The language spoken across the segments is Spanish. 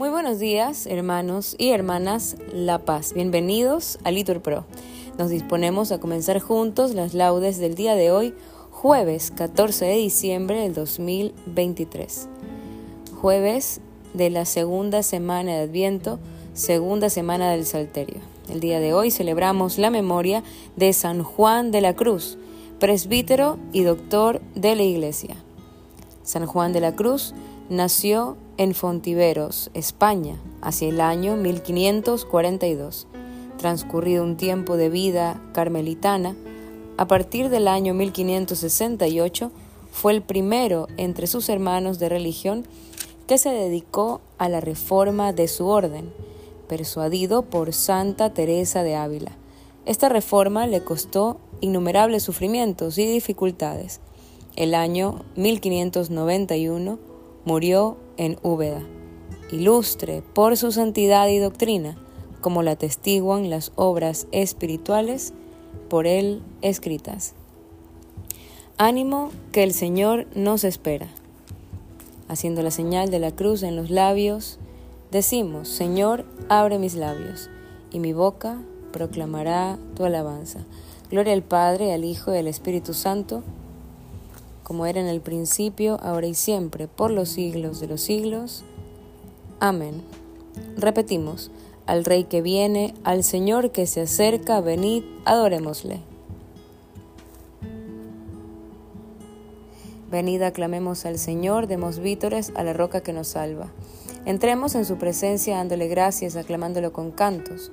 Muy buenos días, hermanos y hermanas La Paz. Bienvenidos a Litur Pro. Nos disponemos a comenzar juntos las laudes del día de hoy, jueves 14 de diciembre del 2023. Jueves de la segunda semana de Adviento, segunda semana del Salterio. El día de hoy celebramos la memoria de San Juan de la Cruz, presbítero y doctor de la Iglesia. San Juan de la Cruz nació en Fontiveros, España, hacia el año 1542. Transcurrido un tiempo de vida carmelitana, a partir del año 1568 fue el primero entre sus hermanos de religión que se dedicó a la reforma de su orden, persuadido por Santa Teresa de Ávila. Esta reforma le costó innumerables sufrimientos y dificultades. El año 1591 murió en Úbeda, ilustre por su santidad y doctrina, como la atestiguan las obras espirituales por él escritas. Ánimo que el Señor nos espera. Haciendo la señal de la cruz en los labios, decimos, Señor, abre mis labios, y mi boca proclamará tu alabanza. Gloria al Padre, al Hijo y al Espíritu Santo, como era en el principio, ahora y siempre, por los siglos de los siglos. Amén. Repetimos, al Rey que viene, al Señor que se acerca, venid, adorémosle. Venid, aclamemos al Señor, demos vítores a la roca que nos salva. Entremos en su presencia dándole gracias, aclamándolo con cantos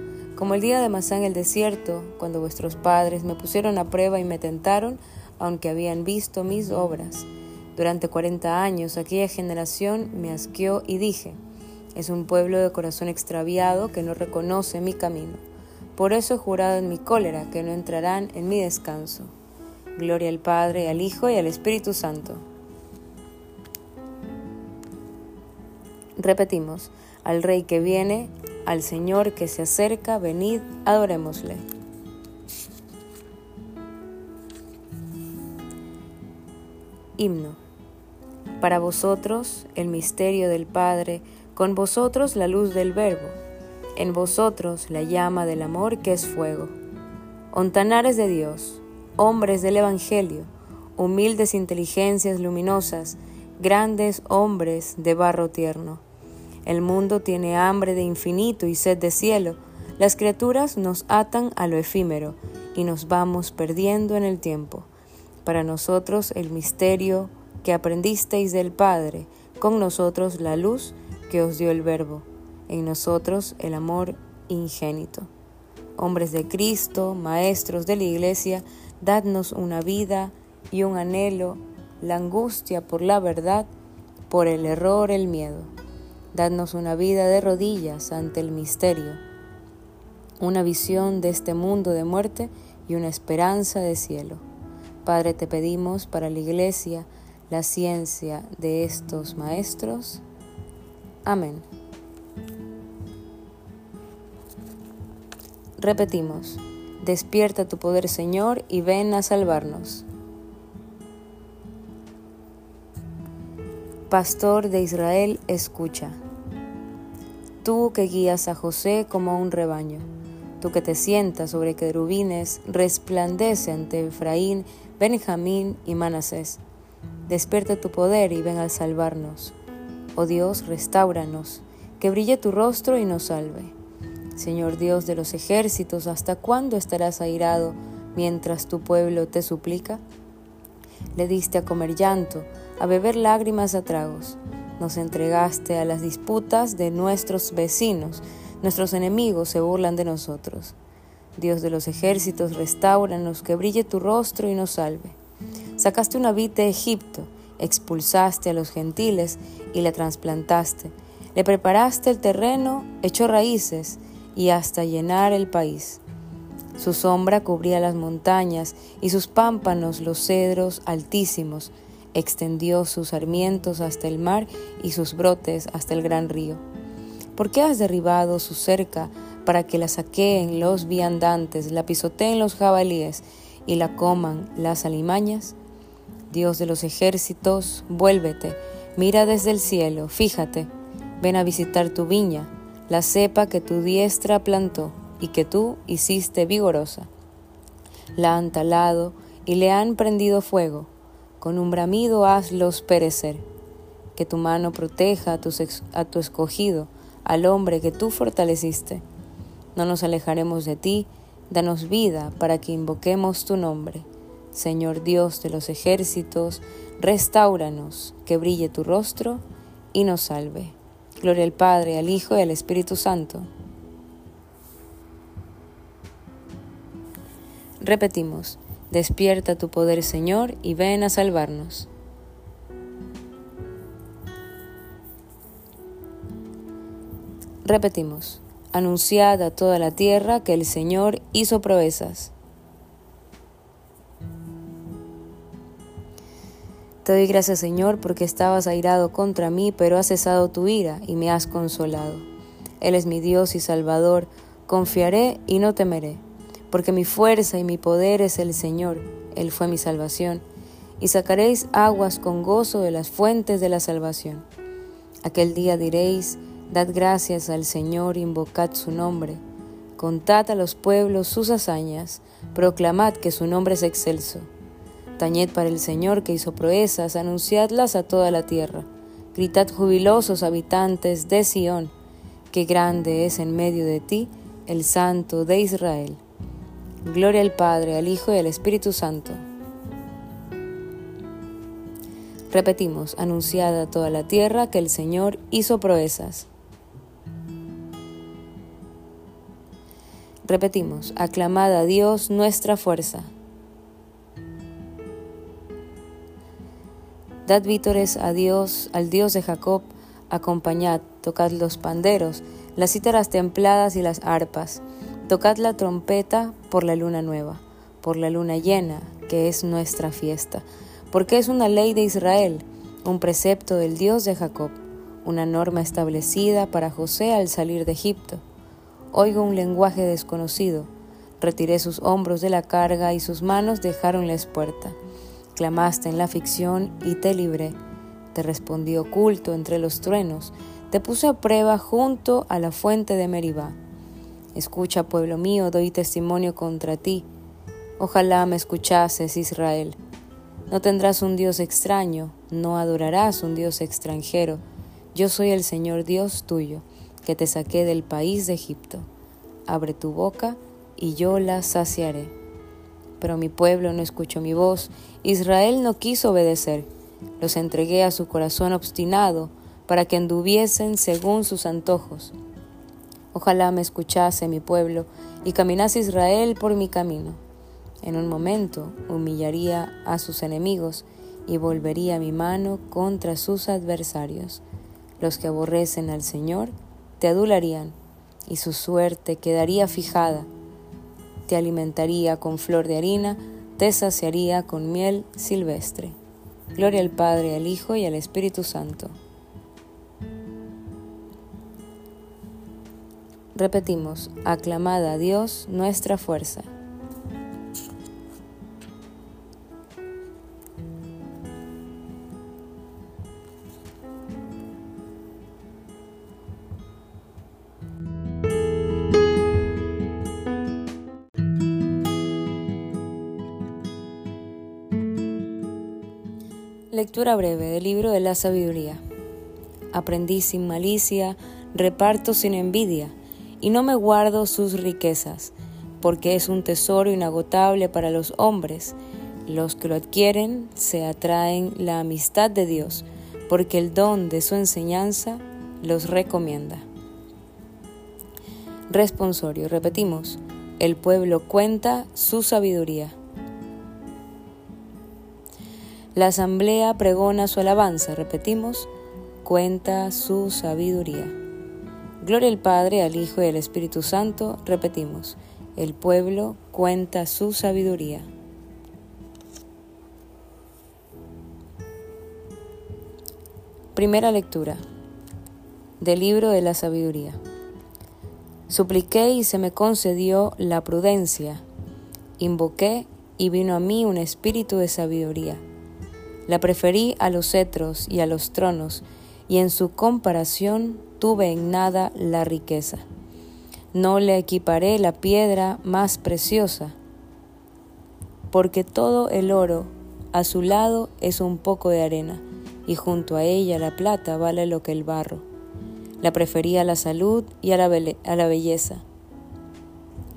como el día de Masá en el desierto, cuando vuestros padres me pusieron a prueba y me tentaron, aunque habían visto mis obras. Durante cuarenta años aquella generación me asqueó y dije, es un pueblo de corazón extraviado que no reconoce mi camino. Por eso he jurado en mi cólera que no entrarán en mi descanso. Gloria al Padre, al Hijo y al Espíritu Santo. Repetimos, al Rey que viene, al Señor que se acerca, venid, adorémosle. Himno. Para vosotros el misterio del Padre, con vosotros la luz del Verbo, en vosotros la llama del amor que es fuego. Ontanares de Dios, hombres del Evangelio, humildes inteligencias luminosas, grandes hombres de barro tierno el mundo tiene hambre de infinito y sed de cielo. Las criaturas nos atan a lo efímero y nos vamos perdiendo en el tiempo. Para nosotros el misterio que aprendisteis del Padre, con nosotros la luz que os dio el Verbo, en nosotros el amor ingénito. Hombres de Cristo, maestros de la Iglesia, dadnos una vida y un anhelo, la angustia por la verdad, por el error, el miedo. Dadnos una vida de rodillas ante el misterio, una visión de este mundo de muerte y una esperanza de cielo. Padre, te pedimos para la Iglesia la ciencia de estos maestros. Amén. Repetimos, despierta tu poder Señor y ven a salvarnos. Pastor de Israel, escucha. Tú que guías a José como un rebaño, tú que te sientas sobre querubines, resplandece ante Efraín, Benjamín y Manasés. Despierta tu poder y ven a salvarnos. Oh Dios, restauranos, que brille tu rostro y nos salve. Señor Dios de los ejércitos, ¿hasta cuándo estarás airado mientras tu pueblo te suplica? Le diste a comer llanto, a beber lágrimas a tragos. Nos entregaste a las disputas de nuestros vecinos. Nuestros enemigos se burlan de nosotros. Dios de los ejércitos, restauranos, que brille tu rostro y nos salve. Sacaste una vid de Egipto, expulsaste a los gentiles y la trasplantaste. Le preparaste el terreno, echó raíces y hasta llenar el país. Su sombra cubría las montañas y sus pámpanos los cedros altísimos. Extendió sus sarmientos hasta el mar y sus brotes hasta el gran río. ¿Por qué has derribado su cerca para que la saqueen los viandantes, la pisoteen los jabalíes y la coman las alimañas? Dios de los ejércitos, vuélvete, mira desde el cielo, fíjate, ven a visitar tu viña, la cepa que tu diestra plantó y que tú hiciste vigorosa. La han talado y le han prendido fuego, con un bramido hazlos perecer. Que tu mano proteja a tu, escogido, al hombre que tú fortaleciste. No nos alejaremos de ti, danos vida para que invoquemos tu nombre. Señor Dios de los ejércitos, restauranos, que brille tu rostro y nos salve. Gloria al Padre, al Hijo y al Espíritu Santo. Repetimos, despierta tu poder Señor y ven a salvarnos. Repetimos, anunciad a toda la tierra que el Señor hizo proezas. Te doy gracias Señor porque estabas airado contra mí, pero has cesado tu ira y me has consolado. Él es mi Dios y Salvador, confiaré y no temeré, porque mi fuerza y mi poder es el Señor, Él fue mi salvación, y sacaréis aguas con gozo de las fuentes de la salvación. Aquel día diréis, dad gracias al Señor, invocad su nombre, contad a los pueblos sus hazañas, proclamad que su nombre es excelso. Tañed para el Señor que hizo proezas, anunciadlas a toda la tierra. Gritad jubilosos habitantes de Sión, que grande es en medio de ti el Santo de Israel. Gloria al Padre, al Hijo y al Espíritu Santo. Repetimos, anunciad a toda la tierra que el Señor hizo proezas. Repetimos, aclamad a Dios nuestra fuerza. Dad vítores a Dios, al Dios de Jacob, acompañad, tocad los panderos, las cítaras templadas y las arpas, tocad la trompeta por la luna nueva, por la luna llena, que es nuestra fiesta, porque es una ley de Israel, un precepto del Dios de Jacob, una norma establecida para José al salir de Egipto. Oigo un lenguaje desconocido, retiré sus hombros de la carga y sus manos dejaron la espuerta. Clamaste en la ficción y te libré. Te respondí oculto entre los truenos. Te puse a prueba junto a la fuente de Meribá. Escucha, pueblo mío, doy testimonio contra ti. Ojalá me escuchases, Israel. No tendrás un Dios extraño, no adorarás un Dios extranjero. Yo soy el Señor Dios tuyo, que te saqué del país de Egipto. Abre tu boca y yo la saciaré pero mi pueblo no escuchó mi voz, Israel no quiso obedecer. Los entregué a su corazón obstinado, para que anduviesen según sus antojos. Ojalá me escuchase mi pueblo, y caminase Israel por mi camino. En un momento humillaría a sus enemigos, y volvería mi mano contra sus adversarios. Los que aborrecen al Señor te adularían, y su suerte quedaría fijada te alimentaría con flor de harina, te saciaría con miel silvestre. Gloria al Padre, al Hijo y al Espíritu Santo. Repetimos, aclamada a Dios nuestra fuerza. Lectura breve del libro de la sabiduría. Aprendí sin malicia, reparto sin envidia, y no me guardo sus riquezas, porque es un tesoro inagotable para los hombres. Los que lo adquieren se atraen la amistad de Dios, porque el don de su enseñanza los recomienda. Responsorio, repetimos, el pueblo cuenta su sabiduría. La asamblea pregona su alabanza, repetimos, cuenta su sabiduría. Gloria al Padre, al Hijo y al Espíritu Santo, repetimos, el pueblo cuenta su sabiduría. Primera lectura del libro de la sabiduría. Supliqué y se me concedió la prudencia. Invoqué y vino a mí un espíritu de sabiduría. La preferí a los cetros y a los tronos, y en su comparación tuve en nada la riqueza. No le equiparé la piedra más preciosa, porque todo el oro a su lado es un poco de arena, y junto a ella la plata vale lo que el barro. La preferí a la salud y a la belleza.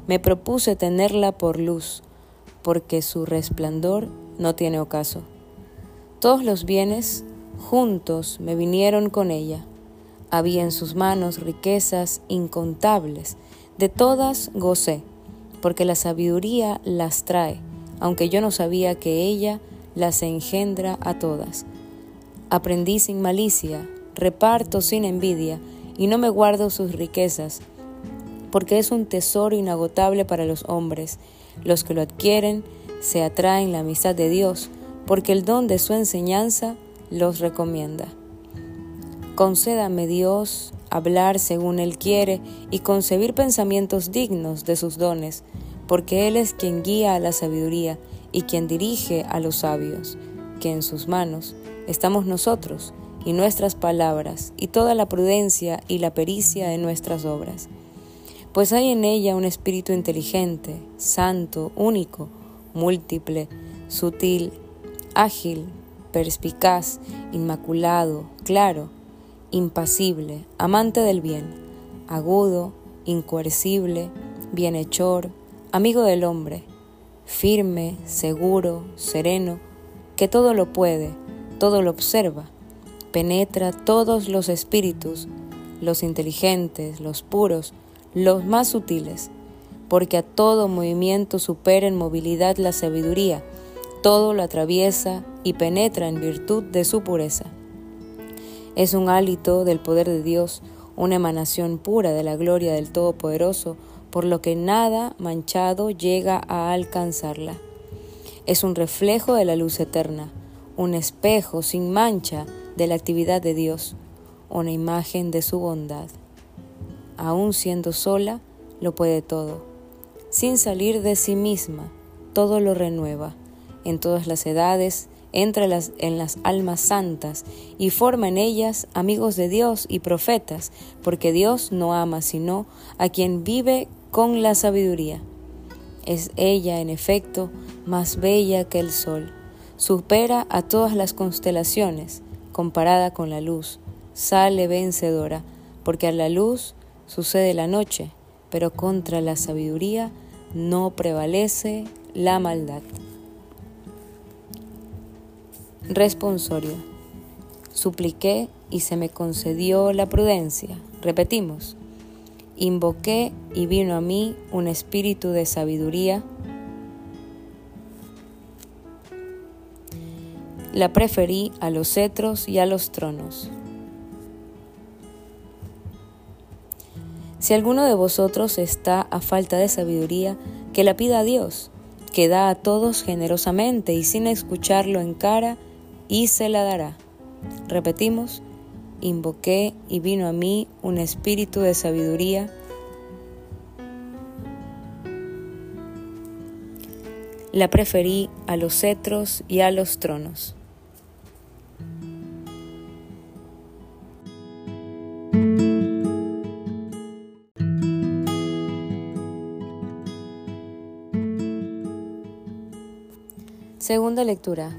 Me propuse tenerla por luz, porque su resplandor no tiene ocaso. Todos los bienes juntos me vinieron con ella. Había en sus manos riquezas incontables, de todas gocé, porque la sabiduría las trae, aunque yo no sabía que ella las engendra a todas. Aprendí sin malicia, reparto sin envidia, y no me guardo sus riquezas, porque es un tesoro inagotable para los hombres. Los que lo adquieren se atraen la amistad de Dios, porque el don de su enseñanza los recomienda. Concédame Dios hablar según Él quiere y concebir pensamientos dignos de sus dones, porque Él es quien guía a la sabiduría y quien dirige a los sabios, que en sus manos estamos nosotros y nuestras palabras y toda la prudencia y la pericia de nuestras obras. Pues hay en ella un espíritu inteligente, santo, único, múltiple, sutil, ágil, perspicaz, inmaculado, claro, impasible, amante del bien, agudo, incoercible, bienhechor, amigo del hombre, firme, seguro, sereno, que todo lo puede, todo lo observa, penetra todos los espíritus, los inteligentes, los puros, los más sutiles, porque a todo movimiento supera en movilidad la sabiduría, todo lo atraviesa y penetra en virtud de su pureza. Es un hálito del poder de Dios, una emanación pura de la gloria del Todopoderoso, por lo que nada manchado llega a alcanzarla. Es un reflejo de la luz eterna, un espejo sin mancha de la actividad de Dios, una imagen de su bondad. Aún siendo sola, lo puede todo. Sin salir de sí misma, todo lo renueva. En todas las edades, entra en las almas santas y forma en ellas amigos de Dios y profetas, porque Dios no ama sino a quien vive con la sabiduría. Es ella, en efecto, más bella que el sol, supera a todas las constelaciones, comparada con la luz, sale vencedora, porque a la luz sucede la noche, pero contra la sabiduría no prevalece la maldad. Responsorio. Supliqué y se me concedió la prudencia. Repetimos. Invoqué y vino a mí un espíritu de sabiduría. La preferí a los cetros y a los tronos. Si alguno de vosotros está a falta de sabiduría, que la pida a Dios, que da a todos generosamente y sin escucharlo en cara, y se la dará. Repetimos, invoqué y vino a mí un espíritu de sabiduría. La preferí a los cetros y a los tronos. Segunda lectura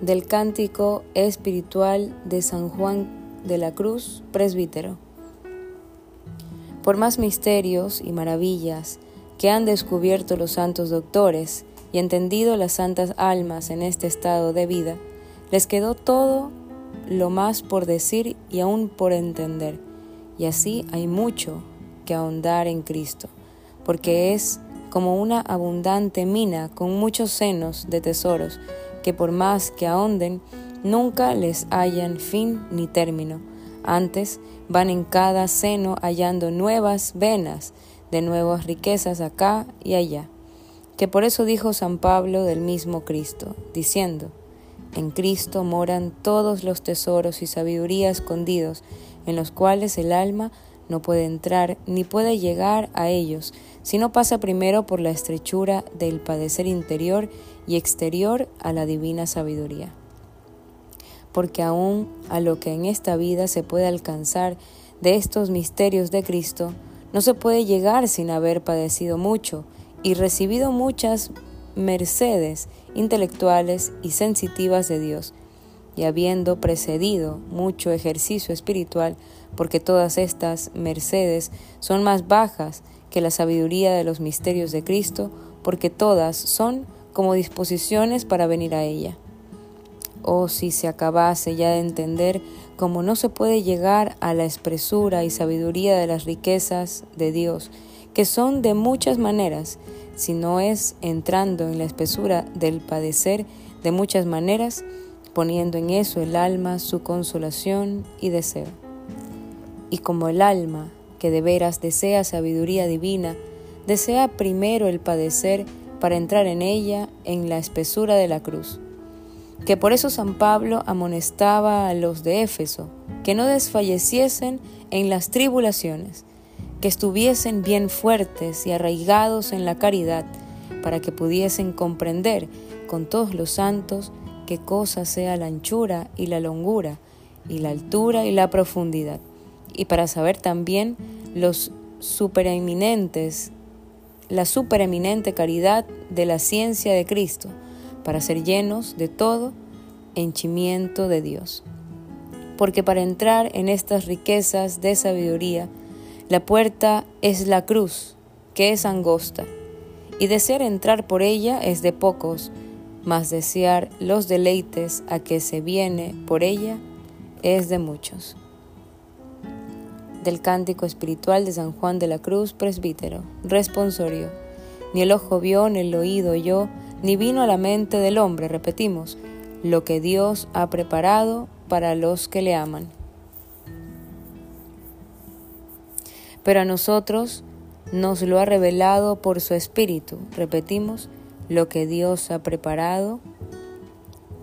del cántico espiritual de San Juan de la Cruz, presbítero. Por más misterios y maravillas que han descubierto los santos doctores y entendido las santas almas en este estado de vida, les quedó todo lo más por decir y aún por entender, y así hay mucho que ahondar en Cristo, porque es como una abundante mina con muchos senos de tesoros que por más que ahonden, nunca les hallan fin ni término. Antes van en cada seno hallando nuevas venas de nuevas riquezas acá y allá. Que por eso dijo San Pablo del mismo Cristo, diciendo, en Cristo moran todos los tesoros y sabiduría escondidos, en los cuales el alma no puede entrar ni puede llegar a ellos, si no pasa primero por la estrechura del padecer interior y exterior a la divina sabiduría. Porque aún a lo que en esta vida se puede alcanzar de estos misterios de Cristo, no se puede llegar sin haber padecido mucho y recibido muchas mercedes intelectuales y sensitivas de Dios, y habiendo precedido mucho ejercicio espiritual, porque todas estas mercedes son más bajas que la sabiduría de los misterios de Cristo, porque todas son como disposiciones para venir a ella. Oh, si se acabase ya de entender cómo no se puede llegar a la expresura y sabiduría de las riquezas de Dios, que son de muchas maneras, si no es entrando en la espesura del padecer de muchas maneras, poniendo en eso el alma su consolación y deseo. Y como el alma, que de veras desea sabiduría divina, desea primero el padecer para entrar en ella en la espesura de la cruz. Que por eso San Pablo amonestaba a los de Éfeso, que no desfalleciesen en las tribulaciones, que estuviesen bien fuertes y arraigados en la caridad, para que pudiesen comprender con todos los santos qué cosa sea la anchura y la longura, y la altura y la profundidad, y para saber también los supereminentes, la supereminente caridad de la ciencia de Cristo, para ser llenos de todo henchimiento de Dios. Porque para entrar en estas riquezas de sabiduría, la puerta es la cruz, que es angosta, y desear entrar por ella es de pocos, mas desear los deleites a que se viene por ella es de muchos. Del Cántico Espiritual de San Juan de la Cruz, presbítero, responsorio. Ni el ojo vio, ni el oído oyó, ni vino a la mente del hombre, repetimos, lo que Dios ha preparado para los que le aman. pero a nosotros nos lo ha revelado por su Espíritu. Repetimos, lo que Dios ha preparado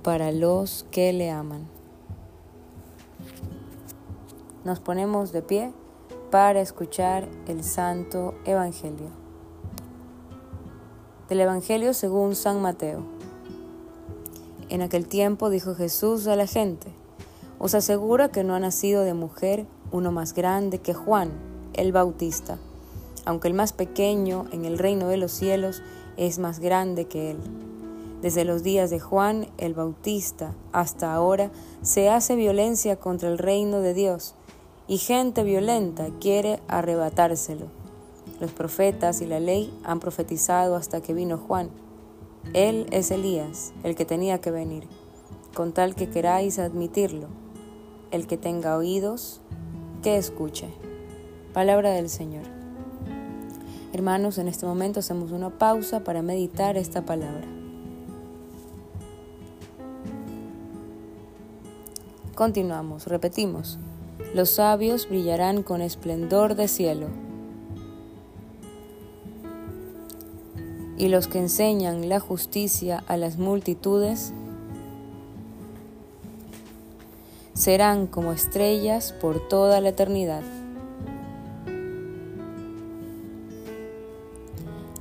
para los que le aman. Nos ponemos de pie para escuchar el Santo Evangelio. Del Evangelio según San Mateo. En aquel tiempo dijo Jesús a la gente, os aseguro que no ha nacido de mujer uno más grande que Juan el Bautista, aunque el más pequeño en el reino de los cielos es más grande que él. Desde los días de Juan el Bautista hasta ahora se hace violencia contra el reino de Dios y gente violenta quiere arrebatárselo. Los profetas y la ley han profetizado hasta que vino Juan. Él es Elías, el que tenía que venir, con tal que queráis admitirlo. El que tenga oídos, que escuche. Palabra del Señor. Hermanos, en este momento hacemos una pausa para meditar esta palabra. Continuamos, repetimos. Los sabios brillarán con esplendor de cielo. Y los que enseñan la justicia a las multitudes serán como estrellas por toda la eternidad.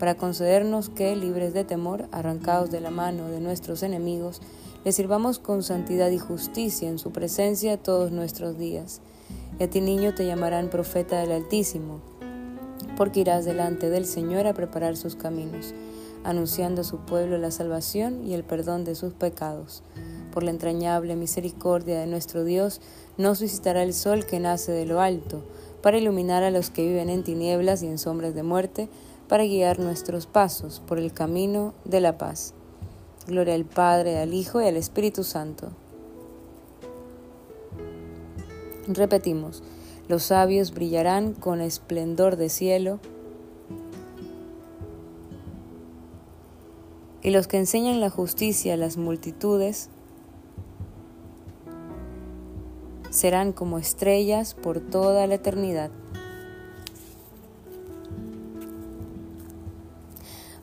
para concedernos que, libres de temor, arrancados de la mano de nuestros enemigos, le sirvamos con santidad y justicia en su presencia todos nuestros días. Y a ti, niño, te llamarán profeta del Altísimo, porque irás delante del Señor a preparar sus caminos, anunciando a su pueblo la salvación y el perdón de sus pecados. Por la entrañable misericordia de nuestro Dios, nos visitará el sol que nace de lo alto, para iluminar a los que viven en tinieblas y en sombras de muerte, para guiar nuestros pasos por el camino de la paz. Gloria al Padre, al Hijo y al Espíritu Santo. Repetimos, los sabios brillarán con esplendor de cielo, y los que enseñan la justicia a las multitudes serán como estrellas por toda la eternidad.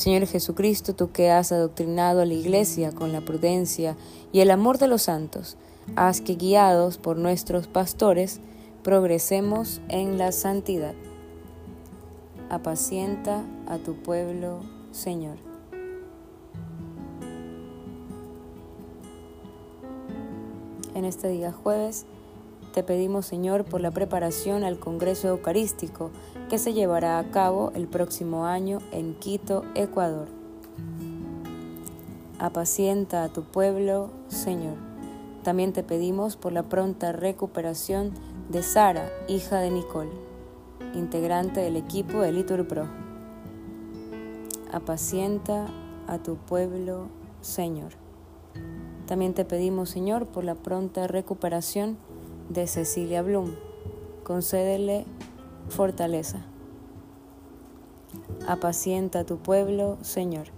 Señor Jesucristo, tú que has adoctrinado a la Iglesia con la prudencia y el amor de los santos, haz que guiados por nuestros pastores, progresemos en la santidad. Apacienta a tu pueblo, Señor. En este día jueves, te pedimos, Señor, por la preparación al Congreso Eucarístico que se llevará a cabo el próximo año en Quito, Ecuador. Apacienta a tu pueblo, Señor. También te pedimos por la pronta recuperación de Sara, hija de Nicole, integrante del equipo de Litur Pro. Apacienta a tu pueblo, Señor. También te pedimos, Señor, por la pronta recuperación de Cecilia Blum. Concédele fortaleza. Apacienta tu pueblo, Señor.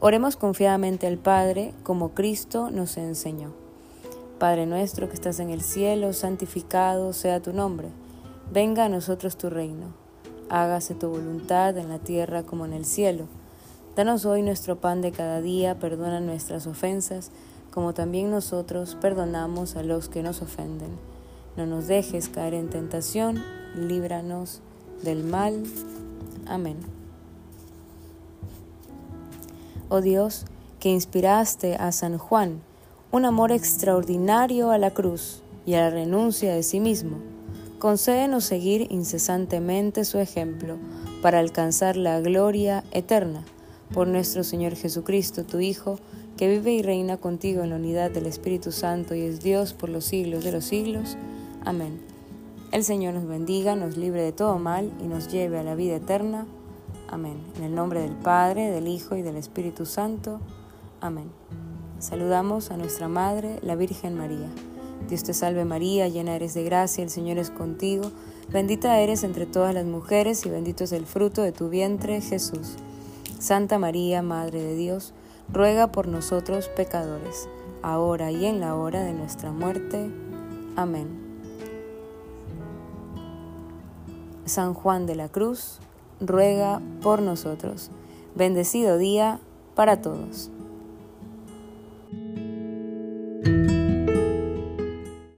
Oremos confiadamente al Padre como Cristo nos enseñó. Padre nuestro que estás en el cielo, santificado sea tu nombre. Venga a nosotros tu reino. Hágase tu voluntad en la tierra como en el cielo. Danos hoy nuestro pan de cada día, perdona nuestras ofensas como también nosotros perdonamos a los que nos ofenden. No nos dejes caer en tentación, líbranos del mal. Amén. Oh Dios, que inspiraste a San Juan un amor extraordinario a la cruz y a la renuncia de sí mismo, concédenos seguir incesantemente su ejemplo para alcanzar la gloria eterna. Por nuestro Señor Jesucristo, tu Hijo, que vive y reina contigo en la unidad del Espíritu Santo y es Dios por los siglos de los siglos. Amén. El Señor nos bendiga, nos libre de todo mal y nos lleve a la vida eterna. Amén. En el nombre del Padre, del Hijo y del Espíritu Santo. Amén. Saludamos a nuestra Madre, la Virgen María. Dios te salve María, llena eres de gracia, el Señor es contigo. Bendita eres entre todas las mujeres y bendito es el fruto de tu vientre, Jesús. Santa María, Madre de Dios, ruega por nosotros pecadores, ahora y en la hora de nuestra muerte. Amén. San Juan de la Cruz, ruega por nosotros. Bendecido día para todos.